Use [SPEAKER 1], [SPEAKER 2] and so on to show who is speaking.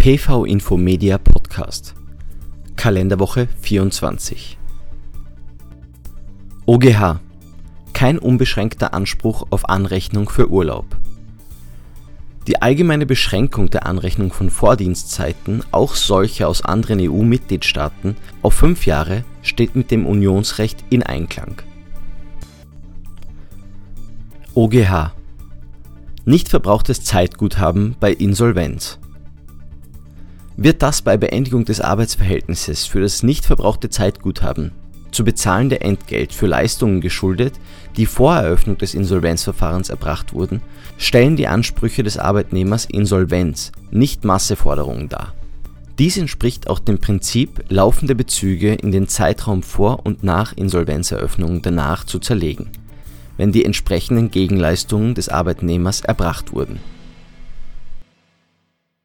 [SPEAKER 1] PV Infomedia Podcast Kalenderwoche 24 OGH Kein unbeschränkter Anspruch auf Anrechnung für Urlaub. Die allgemeine Beschränkung der Anrechnung von Vordienstzeiten, auch solche aus anderen EU-Mitgliedstaaten, auf fünf Jahre steht mit dem Unionsrecht in Einklang. OGH Nicht verbrauchtes Zeitguthaben bei Insolvenz. Wird das bei Beendigung des Arbeitsverhältnisses für das nicht verbrauchte Zeitguthaben zu bezahlende Entgelt für Leistungen geschuldet, die vor Eröffnung des Insolvenzverfahrens erbracht wurden, stellen die Ansprüche des Arbeitnehmers Insolvenz, nicht Masseforderungen dar. Dies entspricht auch dem Prinzip, laufende Bezüge in den Zeitraum vor und nach Insolvenzeröffnung danach zu zerlegen, wenn die entsprechenden Gegenleistungen des Arbeitnehmers erbracht wurden